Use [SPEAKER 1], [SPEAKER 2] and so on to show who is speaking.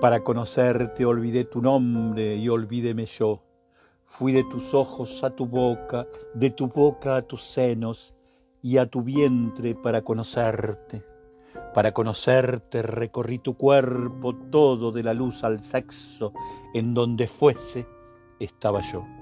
[SPEAKER 1] Para conocerte olvidé tu nombre y olvídeme yo. Fui de tus ojos a tu boca, de tu boca a tus senos y a tu vientre para conocerte. Para conocerte recorrí tu cuerpo todo de la luz al sexo, en donde fuese estaba yo.